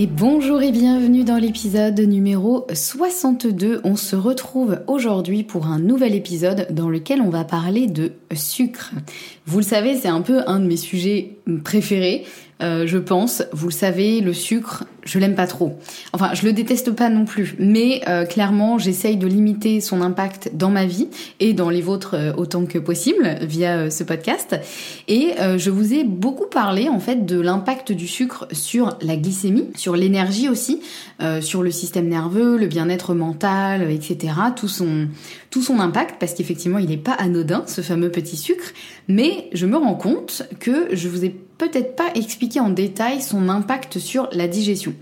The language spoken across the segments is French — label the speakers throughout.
Speaker 1: Et bonjour et bienvenue dans l'épisode numéro 62. On se retrouve aujourd'hui pour un nouvel épisode dans lequel on va parler de sucre. Vous le savez, c'est un peu un de mes sujets préférés. Euh, je pense. Vous le savez, le sucre, je l'aime pas trop. Enfin, je le déteste pas non plus, mais euh, clairement, j'essaye de limiter son impact dans ma vie et dans les vôtres euh, autant que possible via ce podcast. Et je vous ai beaucoup parlé en fait de l'impact du sucre sur la glycémie, sur l'énergie aussi, sur le système nerveux, le bien-être mental, etc. Tout son tout son impact parce qu'effectivement, il n'est pas anodin ce fameux petit sucre. Mais je me rends compte que je vous ai peut-être pas expliqué en détail son impact sur la digestion.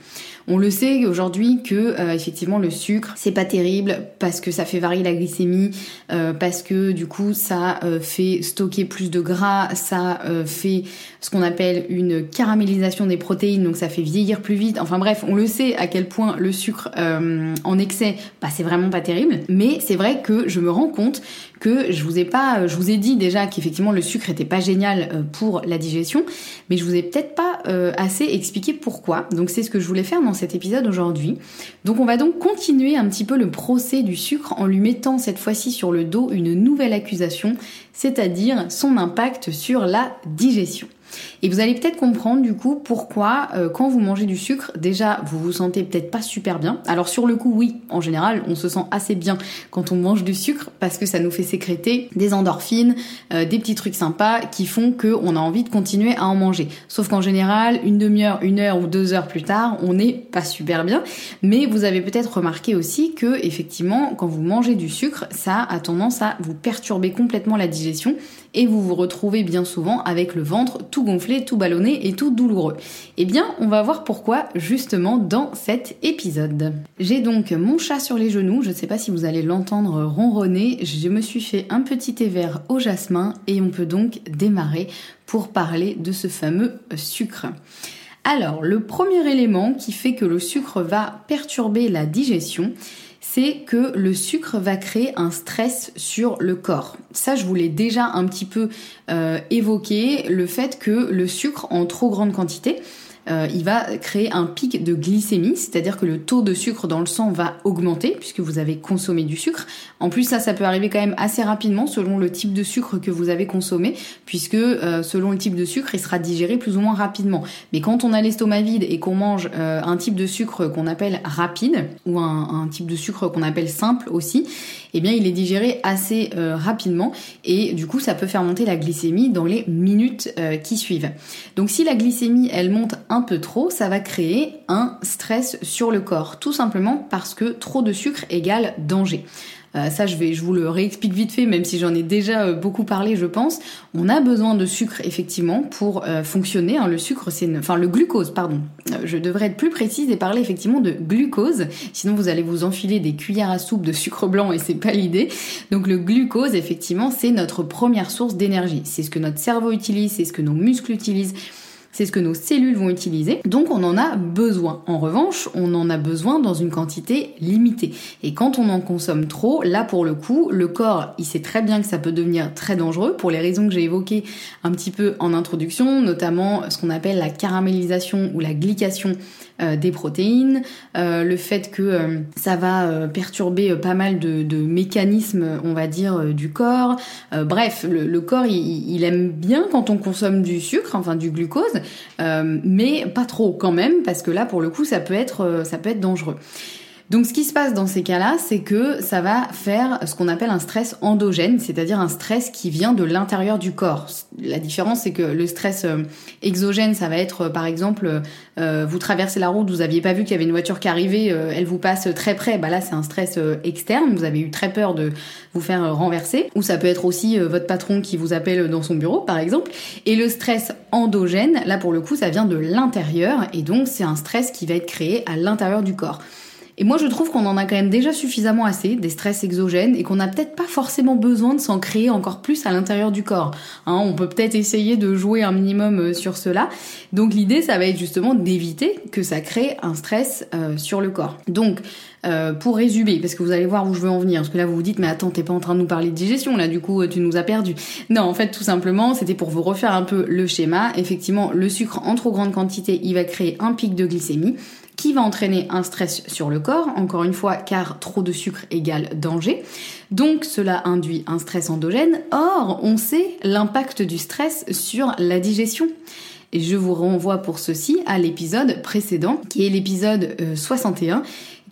Speaker 1: On le sait aujourd'hui que euh, effectivement le sucre c'est pas terrible parce que ça fait varier la glycémie, euh, parce que du coup ça euh, fait stocker plus de gras, ça fait ce qu'on appelle une caramélisation des protéines, donc ça fait vieillir plus vite. Enfin bref, on le sait à quel point le sucre en excès, bah, c'est vraiment pas terrible. Mais c'est vrai que je me rends compte que je vous ai pas, je vous ai dit déjà qu'effectivement le sucre était pas génial pour la digestion, mais je vous ai peut-être pas assez expliqué pourquoi. Donc c'est ce que je voulais faire dans cet épisode aujourd'hui. Donc on va donc continuer un petit peu le procès du sucre en lui mettant cette fois-ci sur le dos une nouvelle accusation, c'est-à-dire son impact sur la digestion. Et vous allez peut-être comprendre du coup pourquoi euh, quand vous mangez du sucre, déjà vous vous sentez peut-être pas super bien. Alors sur le coup oui, en général on se sent assez bien quand on mange du sucre parce que ça nous fait sécréter des endorphines, euh, des petits trucs sympas qui font qu'on a envie de continuer à en manger. Sauf qu'en général, une demi-heure, une heure ou deux heures plus tard, on n'est pas super bien. Mais vous avez peut-être remarqué aussi que effectivement quand vous mangez du sucre, ça a tendance à vous perturber complètement la digestion et vous vous retrouvez bien souvent avec le ventre tout gonflé, tout ballonné et tout douloureux. Eh bien, on va voir pourquoi justement dans cet épisode. J'ai donc mon chat sur les genoux, je ne sais pas si vous allez l'entendre ronronner, je me suis fait un petit thé vert au jasmin et on peut donc démarrer pour parler de ce fameux sucre. Alors, le premier élément qui fait que le sucre va perturber la digestion, c'est que le sucre va créer un stress sur le corps. Ça, je voulais déjà un petit peu euh, évoquer le fait que le sucre en trop grande quantité euh, il va créer un pic de glycémie, c'est-à-dire que le taux de sucre dans le sang va augmenter puisque vous avez consommé du sucre. En plus, ça, peut arriver quand même assez rapidement selon le type de sucre que vous avez consommé, puisque euh, selon le type de sucre, il sera digéré plus ou moins rapidement. Mais quand on a l'estomac vide et qu'on mange euh, un type de sucre qu'on appelle rapide ou un, type de sucre qu'on appelle simple aussi, eh bien il est digéré assez rapidement et du coup ça peut faire monter la glycémie dans les minutes qui suivent. Donc si la glycémie elle monte un peu trop, ça va créer un stress sur le corps, tout simplement parce que trop de sucre égale danger. Euh, ça, je vais, je vous le réexplique vite fait, même si j'en ai déjà euh, beaucoup parlé, je pense. On a besoin de sucre effectivement pour euh, fonctionner. Hein. Le sucre, c'est, enfin le glucose, pardon. je devrais être plus précise et parler effectivement de glucose. Sinon, vous allez vous enfiler des cuillères à soupe de sucre blanc et c'est pas l'idée. Donc le glucose, effectivement, c'est notre première source d'énergie. C'est ce que notre cerveau utilise, c'est ce que nos muscles utilisent c'est ce que nos cellules vont utiliser. Donc on en a besoin. En revanche, on en a besoin dans une quantité limitée. Et quand on en consomme trop, là pour le coup, le corps, il sait très bien que ça peut devenir très dangereux pour les raisons que j'ai évoquées un petit peu en introduction, notamment ce qu'on appelle la caramélisation ou la glycation des protéines, euh, le fait que euh, ça va perturber pas mal de, mécanismes, on va dire, du corps. bref, le, corps, il, il, aime bien quand on consomme du sucre, enfin du glucose, mais pas trop quand même, parce que là, pour le coup, ça peut être, ça peut être dangereux. Donc ce qui se passe dans ces cas-là, c'est que ça va faire ce qu'on appelle un stress endogène, c'est-à-dire un stress qui vient de l'intérieur du corps. La différence, c'est que le stress euh, exogène, ça va être euh, par exemple, euh, vous traversez la route, vous aviez pas vu qu'il y avait une voiture qui arrivait, elle vous passe très près, bah là c'est un stress externe, vous avez eu très peur de vous faire renverser. Ou ça peut être aussi votre patron qui vous appelle dans son bureau, par exemple. Et le stress endogène, là pour le coup, ça vient de l'intérieur, et donc c'est un stress qui va être créé à l'intérieur du corps. Et moi, je trouve qu'on en a quand même déjà suffisamment assez, des stress exogènes, et qu'on n'a peut-être pas forcément besoin de s'en créer encore plus à l'intérieur du corps. Hein, on peut peut-être essayer de jouer un minimum euh, sur cela. Donc l'idée, ça va être justement d'éviter que ça crée un stress euh, sur le corps. Donc, euh, pour résumer, parce que vous allez voir où je veux en venir, parce que là vous vous dites mais attends t'es pas en train de nous parler de digestion là du coup tu nous as perdu. Non en fait tout simplement c'était pour vous refaire un peu le schéma. Effectivement le sucre en trop grande quantité il va créer un pic de glycémie qui va entraîner un stress sur le corps, encore une fois, car trop de sucre égale danger. Donc cela induit un stress endogène. Or, on sait l'impact du stress sur la digestion. Et je vous renvoie pour ceci à l'épisode précédent, qui est l'épisode 61 euh,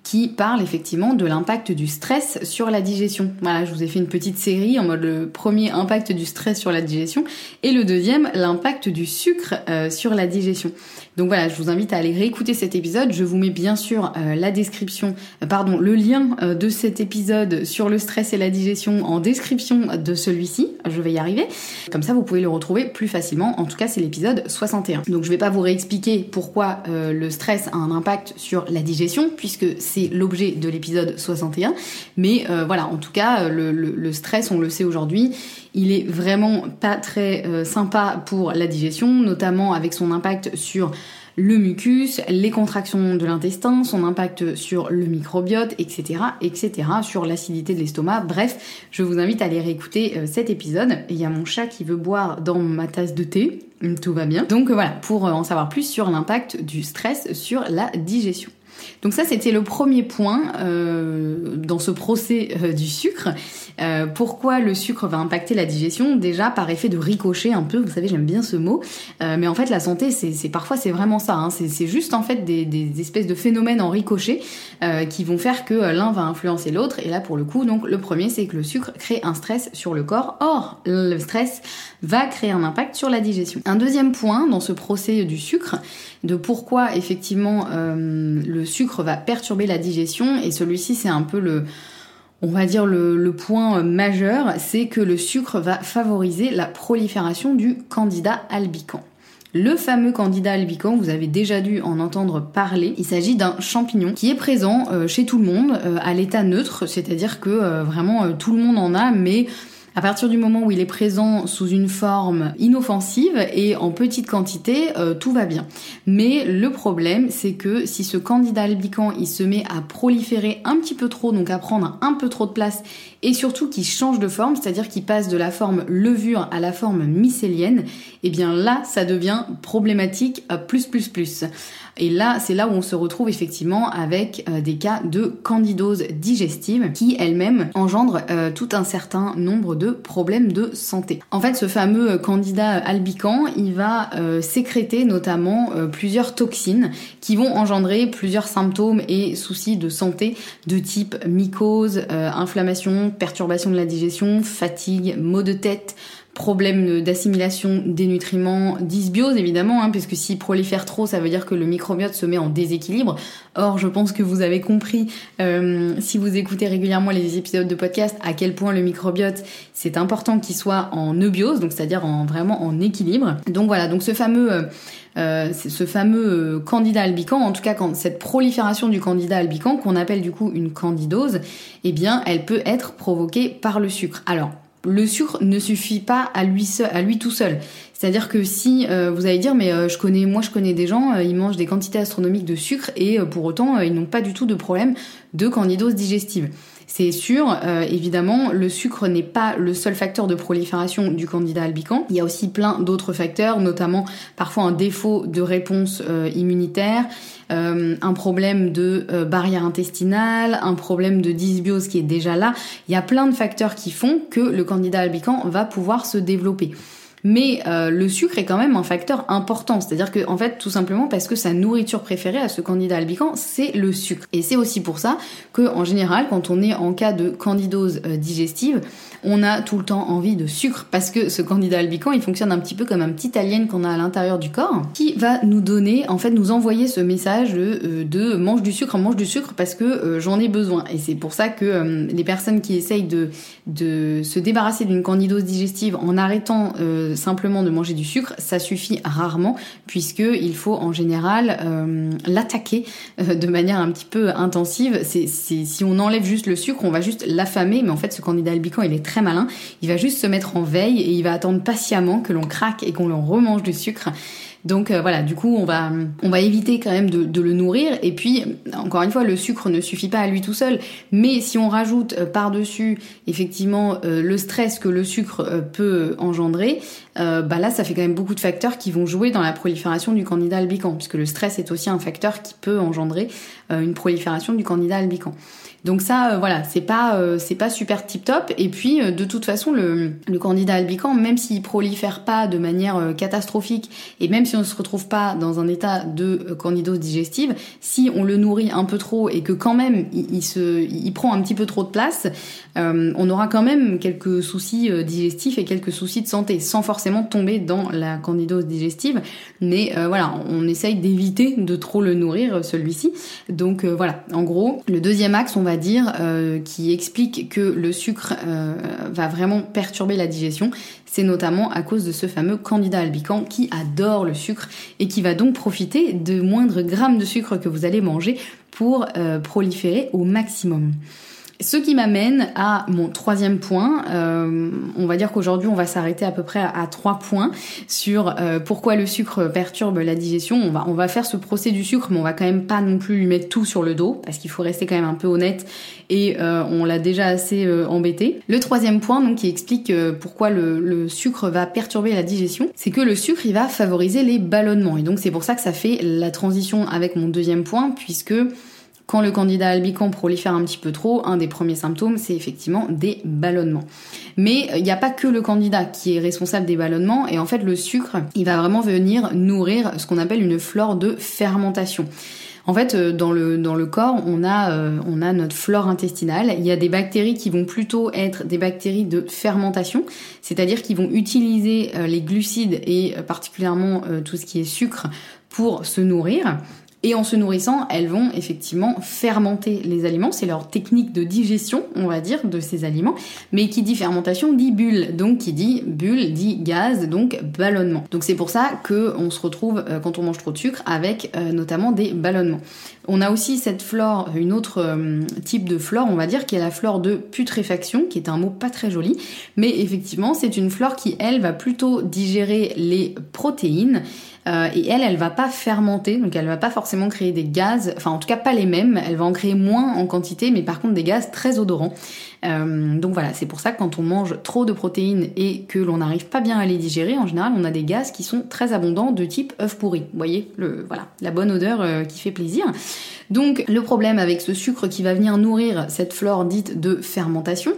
Speaker 1: qui parle effectivement de l'impact du stress sur la digestion. Voilà, je vous ai fait une petite série en mode le premier impact du stress sur la digestion et le deuxième l'impact du sucre euh, sur la digestion. Donc voilà, je vous invite à aller réécouter cet épisode. Je vous mets bien sûr euh, la description, euh, pardon, le lien euh, de cet épisode sur le stress et la digestion en description de celui-ci. Je vais y arriver. Comme ça, vous pouvez le retrouver plus facilement. En tout cas, c'est l'épisode 61. Donc je vais pas vous réexpliquer pourquoi le stress a un impact sur la digestion, puisque c'est l'objet de l'épisode 61. Mais voilà, en tout cas, le, le stress, on le sait aujourd'hui, il est vraiment pas très sympa pour la digestion, notamment avec son impact sur le mucus, les contractions de l'intestin, son impact sur le microbiote, etc., etc., sur l'acidité de l'estomac. Bref, je vous invite à aller réécouter euh, cet épisode. Il y a mon chat qui veut boire dans ma tasse de thé. Tout va bien. Donc voilà, pour euh, en savoir plus sur l'impact du stress sur la digestion. Donc ça, c'était le premier point euh, dans ce procès euh, du sucre. Euh, pourquoi le sucre va impacter la digestion? Déjà par effet de ricochet un peu, vous savez, j'aime bien ce mot. mais en fait, la santé, c'est parfois c'est vraiment ça. Hein. C'est juste en fait des, des, espèces de phénomènes en ricochet qui vont faire que l'un va influencer l'autre. Et là, pour le coup, donc le premier, c'est que le sucre crée un stress sur le corps. Or, le stress va créer un impact sur la digestion. Un deuxième point dans ce procès du sucre, de pourquoi effectivement le sucre va perturber la digestion et celui-ci c'est un peu le on va dire le, point majeur, c'est que le sucre va favoriser la prolifération du candida albicans. Le fameux candida albicans, vous avez déjà dû en entendre parler. Il s'agit d'un champignon qui est présent euh, chez tout le monde euh, à l'état neutre, c'est-à-dire que euh, vraiment tout le monde en a, mais à partir du moment où il est présent sous une forme inoffensive et en petite quantité, euh, tout va bien. Mais le problème, c'est que si ce candidat albican, il se met à proliférer un petit peu trop, donc à prendre un peu trop de place et surtout qui change de forme, c'est-à-dire qui passe de la forme levure à la forme mycélienne, et eh bien là, ça devient problématique plus plus plus. Et là, c'est là où on se retrouve effectivement avec euh, des cas de candidose digestive qui elle-même engendre euh, tout un certain nombre de problèmes de santé. En fait, ce fameux euh, candida albican, il va sécréter notamment plusieurs toxines qui vont engendrer plusieurs symptômes et soucis de santé de type mycose, inflammation, perturbation de la digestion, fatigue, maux de tête, problème d'assimilation des nutriments, dysbiose évidemment, hein, puisque s'il prolifère trop, ça veut dire que le microbiote se met en déséquilibre. Or, je pense que vous avez compris, euh, si vous écoutez régulièrement les épisodes de podcast, à quel point le microbiote, c'est important qu'il soit en eubiose, donc c'est-à-dire en vraiment en équilibre. Donc voilà, donc ce fameux euh, euh ce fameux euh, candida albican, en tout cas quand cette prolifération du candida albican, qu'on appelle du coup une candidose, eh bien elle peut être provoquée par le sucre. Alors le sucre ne suffit pas à lui, à lui tout seul. C'est-à-dire que si euh, vous allez dire mais euh, je connais moi je connais des gens, euh, ils mangent des quantités astronomiques de sucre et pour autant ils n'ont pas du tout de problème de candidose digestive. C'est sûr, évidemment, le sucre n'est pas le seul facteur de prolifération du candida albicans. Il y a aussi plein d'autres facteurs, notamment parfois un défaut de réponse immunitaire, un problème de barrière intestinale, un problème de dysbiose qui est déjà là. Il y a plein de facteurs qui font que le candida albicans va pouvoir se développer. Mais euh, le sucre est quand même un facteur important, c'est-à-dire que en fait tout simplement parce que sa nourriture préférée à ce candidat albican c'est le sucre. Et c'est aussi pour ça que en général quand on est en cas de candidose euh, digestive, on a tout le temps envie de sucre parce que ce candidat albican il fonctionne un petit peu comme un petit alien qu'on a à l'intérieur du corps qui va nous donner en fait nous envoyer ce message de, euh, mange du sucre, mange du sucre parce que j'en ai besoin. Et c'est pour ça que les personnes qui essayent de se débarrasser d'une candidose digestive en arrêtant simplement de manger du sucre, ça suffit rarement puisque il faut en général euh, l'attaquer euh, de manière un petit peu intensive. C'est, si on enlève juste le sucre, on va juste l'affamer, mais en fait ce candidat albican il est très malin. Il va juste se mettre en veille et il va attendre patiemment que l'on craque et qu'on l'on remange du sucre. Donc euh, voilà, du coup on va on va éviter quand même de, le nourrir. Et puis encore une fois, le sucre ne suffit pas à lui tout seul, mais si on rajoute euh, par dessus effectivement euh, le stress que le sucre peut engendrer, bah là ça fait quand même beaucoup de facteurs qui vont jouer dans la prolifération du candidat albican, puisque le stress est aussi un facteur qui peut engendrer une prolifération du candidat albican. Donc ça, euh, voilà, c'est pas euh, c'est pas super tip top. Et puis euh, de toute façon, le, le candidat albican, même s'il prolifère pas de manière catastrophique et même si on ne se retrouve pas dans un état de candidose digestive, si on le nourrit un peu trop et que quand même il, se il prend un petit peu trop de place, on aura quand même quelques soucis digestifs et quelques soucis de santé, sans forcément tomber dans la candidose digestive. Mais voilà, on essaye d'éviter de trop le nourrir celui-ci. Donc voilà, en gros, le deuxième axe, on va dire, euh, qui explique que le sucre euh, va vraiment perturber la digestion, c'est notamment à cause de ce fameux candidat albican qui adore le sucre et qui va donc profiter de moindres grammes de sucre que vous allez manger pour euh, proliférer au maximum. Ce qui m'amène à mon troisième point. Euh, on va dire qu'aujourd'hui, on va s'arrêter à peu près à, trois points sur euh, pourquoi le sucre perturbe la digestion. On va, on va faire ce procès du sucre, mais on va quand même pas non plus lui mettre tout sur le dos, parce qu'il faut rester quand même un peu honnête et euh, on l'a déjà assez embêté. Le troisième point, donc, qui explique pourquoi le, le, sucre va perturber la digestion, c'est que le sucre, il va favoriser les ballonnements. Et donc, c'est pour ça que ça fait la transition avec mon deuxième point, puisque quand le candidat albican prolifère un petit peu trop, un des premiers symptômes, c'est effectivement des ballonnements. Mais il n'y a pas que le candidat qui est responsable des ballonnements, et en fait le sucre, il va vraiment venir nourrir ce qu'on appelle une flore de fermentation. En fait, euh, dans le, dans le corps, on a, euh, on a notre flore intestinale. Il y a des bactéries qui vont plutôt être des bactéries de fermentation, c'est-à-dire qui vont utiliser euh, les glucides et particulièrement tout ce qui est sucre pour se nourrir. Et en se nourrissant, elles vont effectivement fermenter les aliments. C'est leur technique de digestion, on va dire, de ces aliments. Mais qui dit fermentation dit bulle. Donc qui dit bulle dit gaz, donc ballonnement. Donc c'est pour ça que on se retrouve euh, quand on mange trop de sucre avec euh, notamment des ballonnements. On a aussi cette flore, une autre euh, type de flore, on va dire, qui est la flore de putréfaction, qui est un mot pas très joli. Mais effectivement, c'est une flore qui, elle, va plutôt digérer les protéines et elle, elle va pas fermenter, donc elle va pas forcément créer des gaz, enfin en tout cas pas les mêmes, elle va en créer moins en quantité, mais par contre des gaz très odorants. Euh, donc voilà, c'est pour ça que quand on mange trop de protéines et que l'on n'arrive pas bien à les digérer, en général, on a des gaz qui sont très abondants de type œuf pourri. Vous voyez, voilà, la bonne odeur euh, qui fait plaisir. Donc le problème avec ce sucre qui va venir nourrir cette flore dite de fermentation,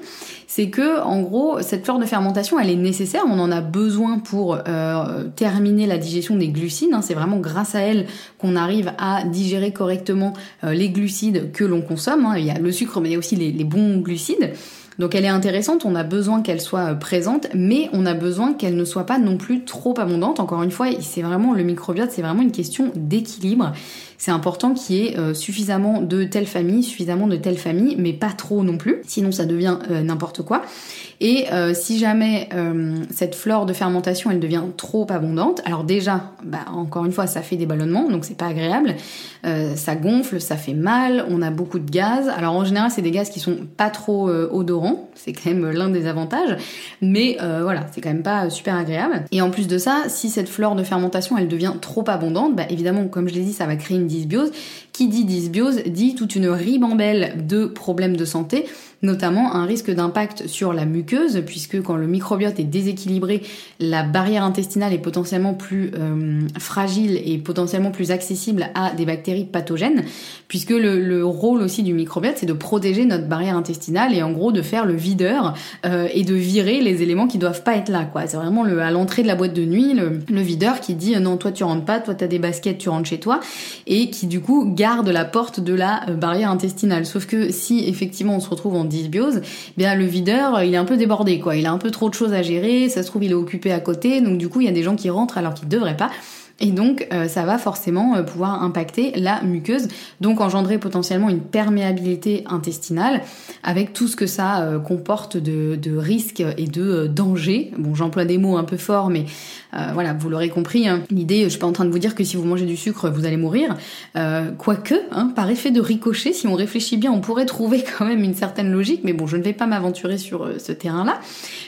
Speaker 1: c'est que en gros cette flore de fermentation elle est nécessaire, on en a besoin pour euh, terminer la digestion des glucides. Hein. c'est vraiment grâce à elle qu'on arrive à digérer correctement les glucides que l'on consomme. Hein. Il y a le sucre mais il y a aussi les bons glucides. Donc elle est intéressante, on a besoin qu'elle soit euh, présente, mais on a besoin qu'elle ne soit pas non plus trop abondante. Encore une fois, c'est vraiment le microbiote, c'est vraiment une question d'équilibre. C'est important qu'il y ait euh, suffisamment de telle famille, suffisamment de telle famille, mais pas trop non plus, sinon ça devient euh, n'importe quoi. Et si jamais cette flore de fermentation elle devient trop abondante, alors déjà, bah, encore une fois, ça fait des ballonnements, donc c'est pas agréable. Ça gonfle, ça fait mal, on a beaucoup de gaz. Alors en général, c'est des gaz qui sont pas trop odorants, c'est quand même l'un des avantages, mais voilà, c'est quand même pas super agréable. Et en plus de ça, si cette flore de fermentation elle devient trop abondante, bah évidemment, comme je l'ai dit, ça va créer une dysbiose. Qui dit dysbiose dit toute une ribambelle de problèmes de santé notamment un risque d'impact sur la muqueuse, puisque quand le microbiote est déséquilibré, la barrière intestinale est potentiellement plus euh, fragile et potentiellement plus accessible à des bactéries pathogènes, puisque le, rôle aussi du microbiote, c'est de protéger notre barrière intestinale et en gros de faire le videur euh, et de virer les éléments qui doivent pas être là. quoi. C'est vraiment le, à l'entrée de la boîte de nuit, le, videur qui dit non, toi tu rentres pas, toi t'as des baskets, tu rentres chez toi, et qui du coup garde la porte de la euh, barrière intestinale. Sauf que si effectivement on se retrouve en dysbiose, bien le videur, il est un peu débordé quoi, il a un peu trop de choses à gérer, ça se trouve il est occupé à côté, donc du coup il y a des gens qui rentrent alors qu'ils devraient pas. Et donc, euh, ça va forcément euh, pouvoir impacter la muqueuse, donc engendrer potentiellement une perméabilité intestinale, avec tout ce que ça euh, comporte de, de risques et de dangers. Bon, j'emploie des mots un peu forts, mais voilà, vous l'aurez compris. Hein. L'idée, je suis pas en train de vous dire que si vous mangez du sucre, vous allez mourir. Quoique, hein, par effet de ricochet, si on réfléchit bien, on pourrait trouver quand même une certaine logique, mais bon, je ne vais pas m'aventurer sur ce terrain-là.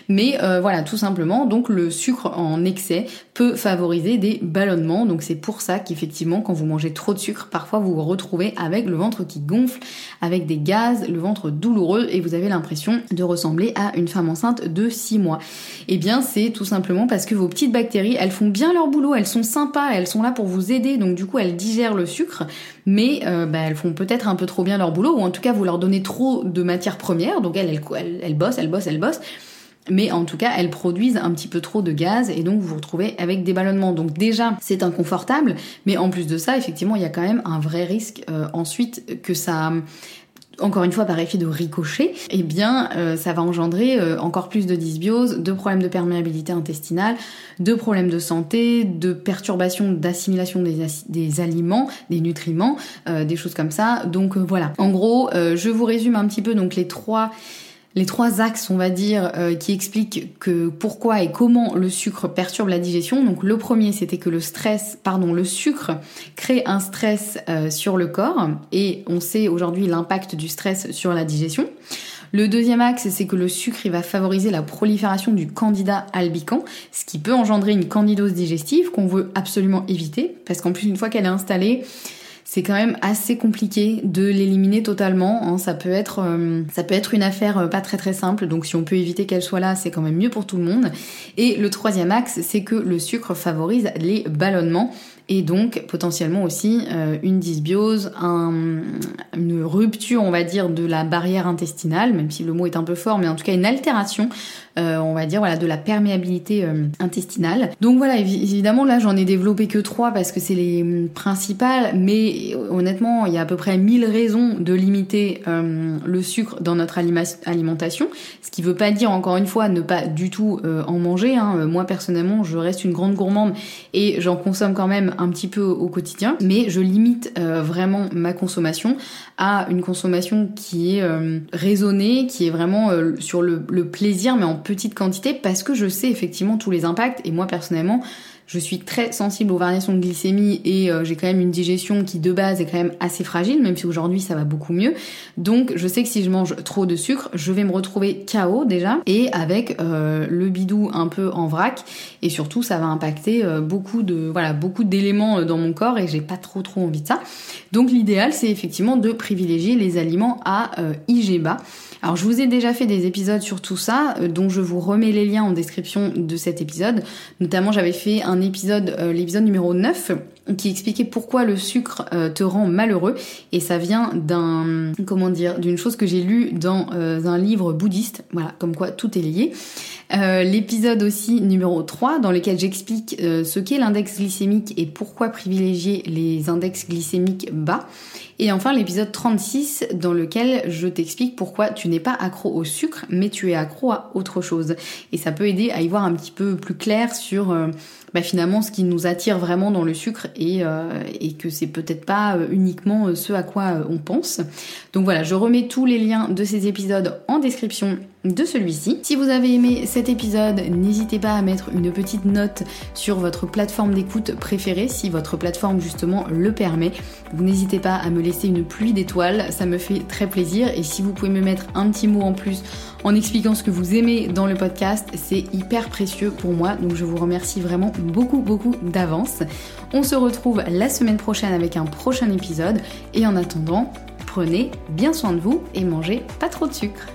Speaker 1: Mais voilà, tout simplement, donc le sucre en excès peut favoriser des ballons donc c'est pour ça qu'effectivement, quand vous mangez trop de sucre, parfois vous vous retrouvez avec le ventre qui gonfle, avec des gaz, le ventre douloureux et vous avez l'impression de ressembler à une femme enceinte de 6 mois. Eh bien, c'est tout simplement parce que vos petites bactéries, elles font bien leur boulot, elles sont sympas, elles sont là pour vous aider, donc du coup elles digèrent le sucre, mais euh, bah, elles font peut-être un peu trop bien leur boulot, ou en tout cas vous leur donnez trop de matières premières, donc elles, elles, elles bossent, elles bossent, elles bossent mais en tout cas elles produisent un petit peu trop de gaz et donc vous vous retrouvez avec des ballonnements. Donc déjà c'est inconfortable, mais en plus de ça effectivement il y a quand même un vrai risque euh, ensuite que ça encore une fois par effet de ricochet, eh bien euh, ça va engendrer euh, encore plus de dysbiose, de problèmes de perméabilité intestinale, de problèmes de santé, de perturbations d'assimilation des, des, aliments, des nutriments, des choses comme ça. Donc voilà. En gros, je vous résume un petit peu donc les trois les trois axes, on va dire, euh, qui expliquent que pourquoi et comment le sucre perturbe la digestion. Donc le premier, c'était que le stress, pardon, le sucre crée un stress euh, sur le corps et on sait aujourd'hui l'impact du stress sur la digestion. Le deuxième axe, c'est que le sucre va favoriser la prolifération du candida albicans, ce qui peut engendrer une candidose digestive qu'on veut absolument éviter, parce qu'en plus une fois qu'elle est installée, c'est quand même assez compliqué de l'éliminer totalement. Hein. Ça peut être, euh, ça peut être une affaire euh, pas très très simple. Donc si on peut éviter qu'elle soit là, c'est quand même mieux pour tout le monde. Et le troisième axe, c'est que le sucre favorise les ballonnements et donc potentiellement aussi euh, une dysbiose, une rupture, on va dire, de la barrière intestinale, même si le mot est un peu fort, mais en tout cas une altération, euh, on va dire, voilà, de la perméabilité euh, intestinale. Donc voilà, évidemment, là, j'en ai développé que trois parce que c'est les hum, principales, mais honnêtement, il y a à peu près mille raisons de limiter le sucre dans notre alimentation, ce qui veut pas dire, encore une fois, ne pas du tout en manger. Hein. Moi, personnellement, je reste une grande gourmande et j'en consomme quand même un petit peu au, quotidien, mais je limite euh, vraiment ma consommation à une consommation qui est euh, raisonnée, qui est vraiment euh, sur le, plaisir, mais en petite quantité, parce que je sais effectivement tous les impacts, et moi personnellement, je suis très sensible aux variations de glycémie et j'ai quand même une digestion qui de base est quand même assez fragile, même si aujourd'hui ça va beaucoup mieux. Donc je sais que si je mange trop de sucre, je vais me retrouver KO déjà et avec le bidou un peu en vrac et surtout ça va impacter beaucoup de voilà beaucoup d'éléments dans mon corps et j'ai pas trop trop envie de ça. Donc l'idéal c'est effectivement de privilégier les aliments à IG bas. Alors je vous ai déjà fait des épisodes sur tout ça, euh, dont je vous remets les liens en description de cet épisode. Notamment j'avais fait un épisode, euh, l'épisode numéro 9, qui expliquait pourquoi le sucre euh, te rend malheureux. Et ça vient d'un comment dire d'une chose que j'ai lue dans un livre bouddhiste. Voilà comme quoi tout est lié. L'épisode aussi numéro 3 dans lequel j'explique ce qu'est l'index glycémique et pourquoi privilégier les index glycémiques bas et enfin l'épisode 36 dans lequel je t'explique pourquoi tu n'es pas accro au sucre mais tu es accro à autre chose. Et ça peut aider à y voir un petit peu plus clair sur euh, bah, finalement ce qui nous attire vraiment dans le sucre et, euh, que c'est peut-être pas euh, uniquement ce à quoi on pense. Donc voilà, je remets tous les liens de ces épisodes en description de celui-ci. Si vous avez aimé cet épisode, n'hésitez pas à mettre une petite note sur votre plateforme d'écoute préférée si votre plateforme justement le permet. Vous n'hésitez pas à me laisser une pluie d'étoiles, ça me fait très plaisir et si vous pouvez me mettre un petit mot en plus en expliquant ce que vous aimez dans le podcast, c'est hyper précieux pour moi donc je vous remercie vraiment beaucoup beaucoup d'avance. On se retrouve la semaine prochaine avec un prochain épisode et en attendant, prenez bien soin de vous et mangez pas trop de sucre.